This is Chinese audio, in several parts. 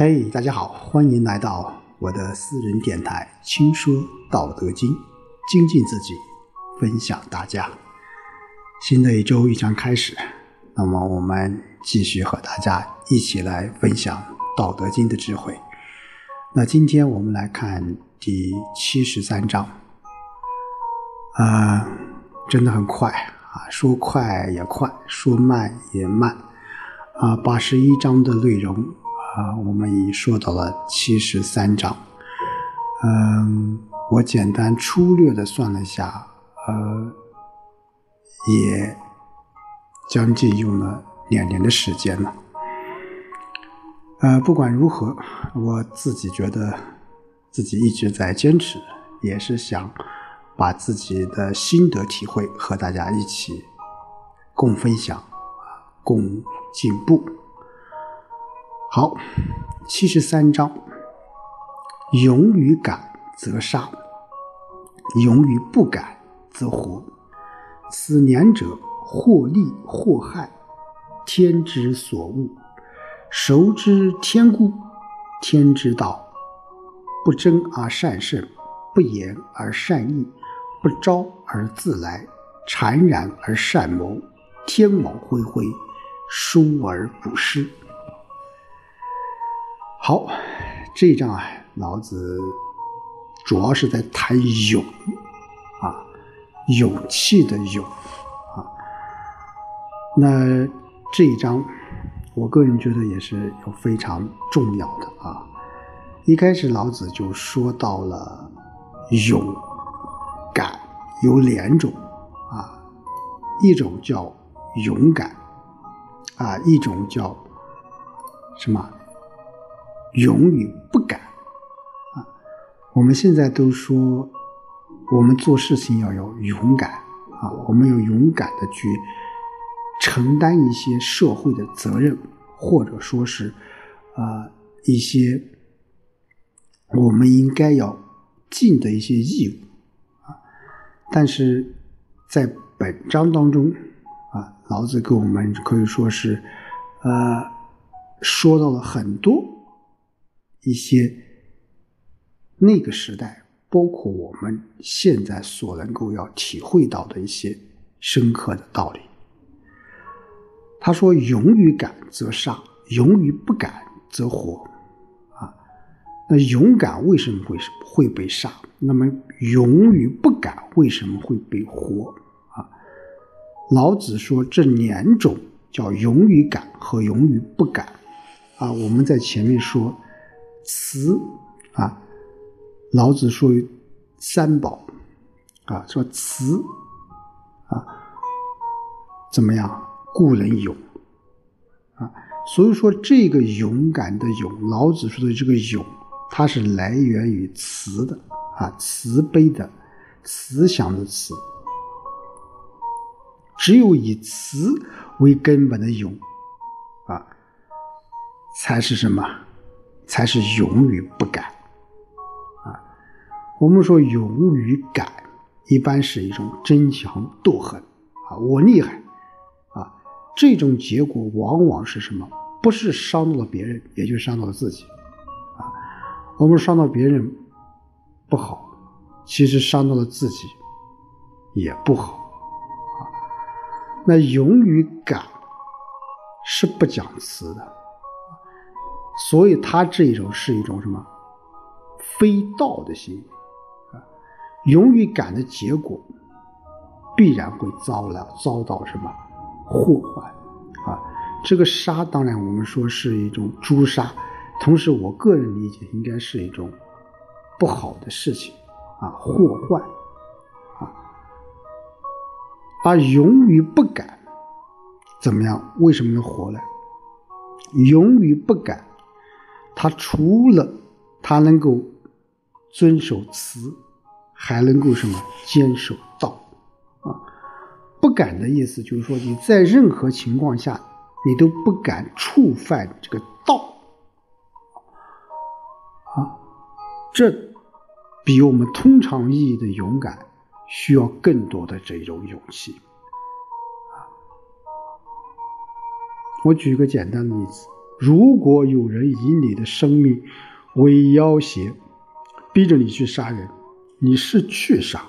嘿，大家好，欢迎来到我的私人电台《轻说道德经》，精进自己，分享大家。新的一周即将开始，那么我们继续和大家一起来分享《道德经》的智慧。那今天我们来看第七十三章，啊，真的很快啊，说快也快，说慢也慢啊。八十一章的内容啊，我们已说到了七十三章。嗯，我简单粗略的算了一下，呃，也将近用了两年的时间了。呃，不管如何，我自己觉得自己一直在坚持，也是想把自己的心得体会和大家一起共分享，共进步。好，七十三章：勇于敢则杀，勇于不敢则活。此两者，或利或害，天之所恶。熟知天故，天之道，不争而善胜，不言而善意，不招而自来，谄然而善谋，天网恢恢，疏而不失。好，这一章啊，老子主要是在谈勇啊，勇气的勇啊。那这一章。我个人觉得也是有非常重要的啊。一开始老子就说到了勇敢有两种啊，一种叫勇敢啊，一种叫什么勇与不敢啊。我们现在都说我们做事情要有勇敢啊，我们要勇敢的去。承担一些社会的责任，或者说是，啊，一些我们应该要尽的一些义务，啊，但是在本章当中，啊，老子给我们可以说是，呃，说到了很多一些那个时代，包括我们现在所能够要体会到的一些深刻的道理。他说：“勇于敢则杀，勇于不敢则活。”啊，那勇敢为什么会会被杀？那么勇于不敢为什么会被活？啊，老子说这两种叫勇于敢和勇于不敢。啊，我们在前面说慈啊，老子说三宝啊，说慈啊，怎么样？故人勇啊，所以说这个勇敢的勇，老子说的这个勇，它是来源于慈的啊，慈悲的慈祥的慈。只有以慈为根本的勇啊，才是什么？才是勇于不敢啊。我们说勇于敢，一般是一种争强斗狠啊，我厉害啊。这种结果往往是什么？不是伤到了别人，也就伤到了自己。啊，我们伤到别人不好，其实伤到了自己也不好。啊，那勇于敢是不讲词的，所以他这一种是一种什么非道的行为。啊，勇于敢的结果必然会遭了遭到什么？祸患，啊，这个杀当然我们说是一种诛杀，同时我个人理解应该是一种不好的事情，啊，祸患，啊，而勇于不敢，怎么样？为什么能活呢？勇于不敢，他除了他能够遵守慈，还能够什么？坚守道。啊不敢的意思就是说，你在任何情况下，你都不敢触犯这个道啊。这比我们通常意义的勇敢需要更多的这种勇气啊。我举一个简单的例子如果有人以你的生命为要挟，逼着你去杀人，你是去杀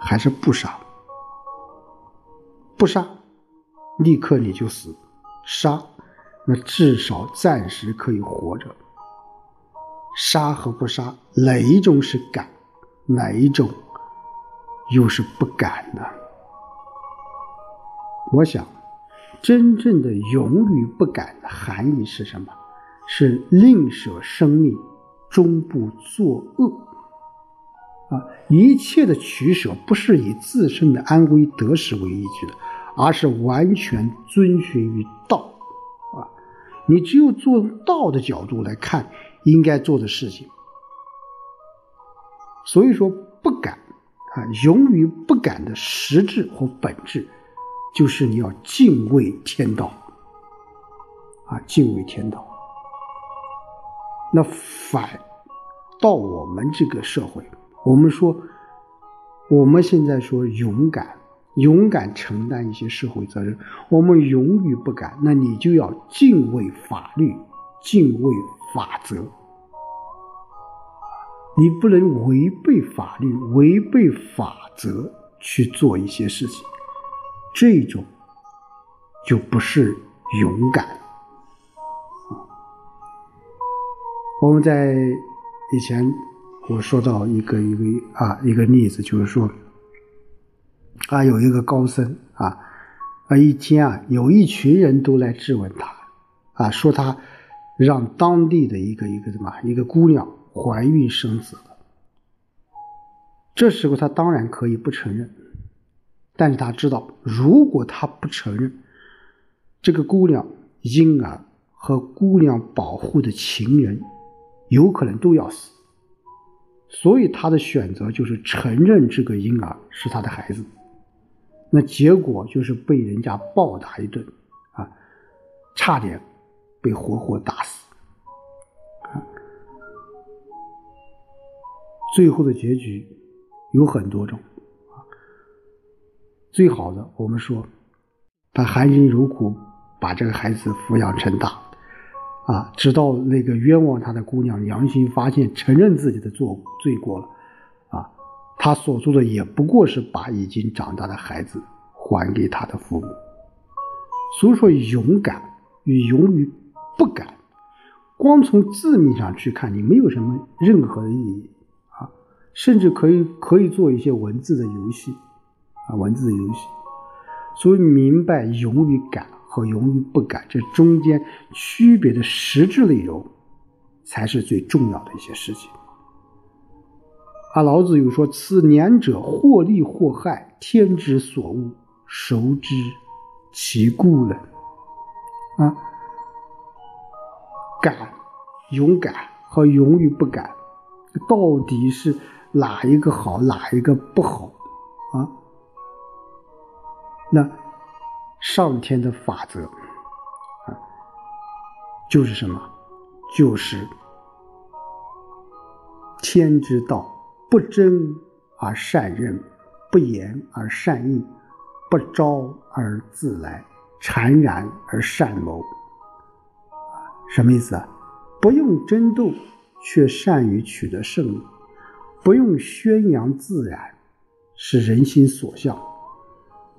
还是不杀？不杀，立刻你就死；杀，那至少暂时可以活着。杀和不杀，哪一种是敢，哪一种又是不敢呢？我想。真正的勇于不敢的含义是什么？是宁舍生命，终不作恶。啊，一切的取舍不是以自身的安危得失为依据的，而是完全遵循于道。啊，你只有从道的角度来看应该做的事情。所以说，不敢啊，勇于不敢的实质和本质。就是你要敬畏天道，啊，敬畏天道。那反到我们这个社会，我们说，我们现在说勇敢，勇敢承担一些社会责任，我们勇于不敢，那你就要敬畏法律，敬畏法则，你不能违背法律，违背法则去做一些事情。这种就不是勇敢！我们在以前我说到一个一个啊一个例子，就是说啊有一个高僧啊啊一天啊有一群人都来质问他啊说他让当地的一个一个什么一个姑娘怀孕生子了，这时候他当然可以不承认。但是他知道，如果他不承认，这个姑娘婴儿和姑娘保护的情人有可能都要死，所以他的选择就是承认这个婴儿是他的孩子。那结果就是被人家暴打一顿，啊，差点被活活打死，啊，最后的结局有很多种。最好的，我们说，他含辛茹苦把这个孩子抚养成大，啊，直到那个冤枉他的姑娘良心发现，承认自己的做罪过了，啊，他所做的也不过是把已经长大的孩子还给他的父母。所以说，勇敢与勇于不敢，光从字面上去看，你没有什么任何的意义啊，甚至可以可以做一些文字的游戏。文字游戏，所以明白勇与敢和勇与不敢这中间区别的实质内容，才是最重要的一些事情。啊，老子有说：“此两者，或利或害，天之所恶，孰知其故呢？”啊，敢、勇敢和勇与不敢，到底是哪一个好，哪一个不好？那上天的法则啊，就是什么？就是天之道，不争而善任，不言而善应，不招而自来，谄然而善谋。什么意思啊？不用争斗，却善于取得胜利；不用宣扬自然，是人心所向。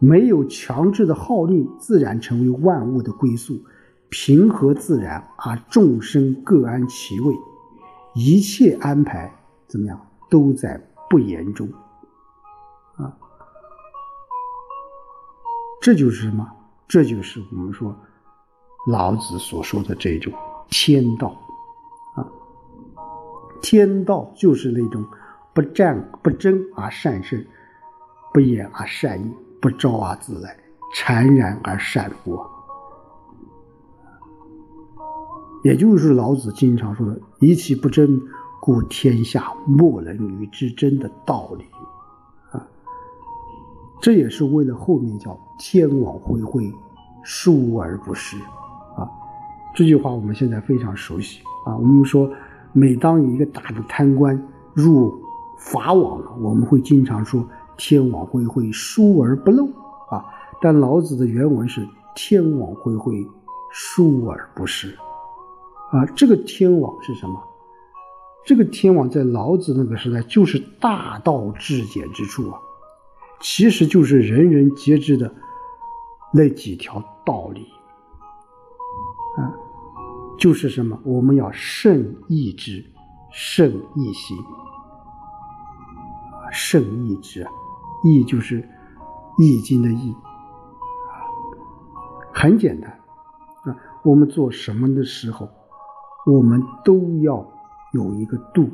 没有强制的号令，自然成为万物的归宿，平和自然，而众生各安其位，一切安排怎么样，都在不言中，啊，这就是什么？这就是我们说老子所说的这种天道，啊，天道就是那种不战不争而善胜，不言而善应。不招而自来，谄然而善博。也就是老子经常说的“以其不争，故天下莫能与之争”的道理啊。这也是为了后面叫“天网恢恢，疏而不失”啊。这句话我们现在非常熟悉啊。我们说，每当有一个大的贪官入法网了，我们会经常说。天网恢恢，疏而不漏啊！但老子的原文是“天网恢恢，疏而不失”，啊，这个天网是什么？这个天网在老子那个时代就是大道至简之处啊，其实就是人人皆知的那几条道理啊，就是什么？我们要慎易之，慎易行啊，慎易之啊，易就是《易经》的易啊，很简单啊，我们做什么的时候，我们都要。有一个度，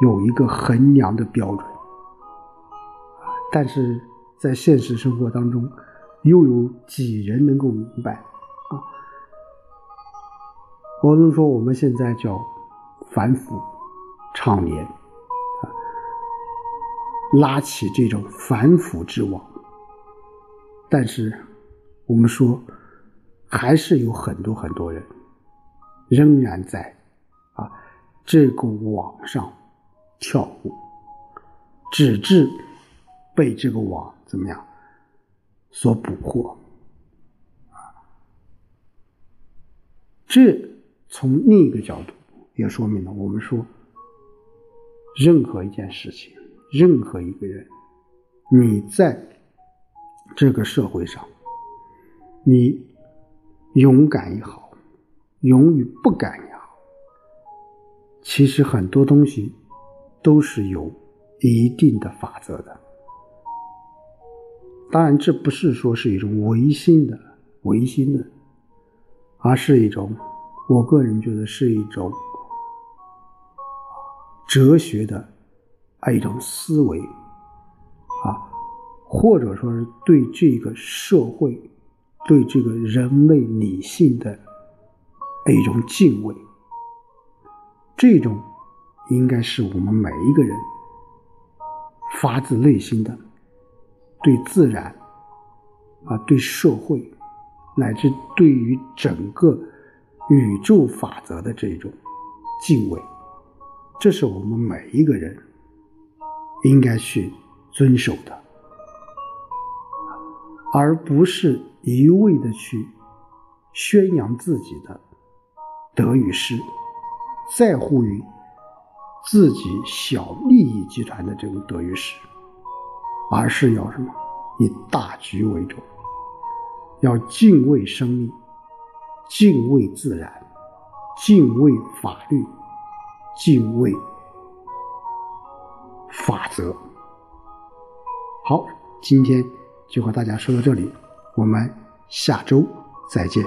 有一个衡量的标准，但是在现实生活当中，又有几人能够明白啊？我们说我们现在叫反腐倡廉，拉起这种反腐之网，但是我们说还是有很多很多人仍然在啊。这个网上跳舞，直至被这个网怎么样所捕获这从另一个角度也说明了，我们说任何一件事情，任何一个人，你在这个社会上，你勇敢也好，勇于不敢也好。其实很多东西都是有一定的法则的，当然这不是说是一种唯心的唯心的，而是一种我个人觉得是一种哲学的啊一种思维啊，或者说是对这个社会、对这个人类理性的一种敬畏。这种应该是我们每一个人发自内心的对自然啊、对社会乃至对于整个宇宙法则的这种敬畏，这是我们每一个人应该去遵守的，而不是一味的去宣扬自己的得与失。在乎于自己小利益集团的这种得与失，而是要什么？以大局为重，要敬畏生命，敬畏自然，敬畏法律，敬畏法则。好，今天就和大家说到这里，我们下周再见。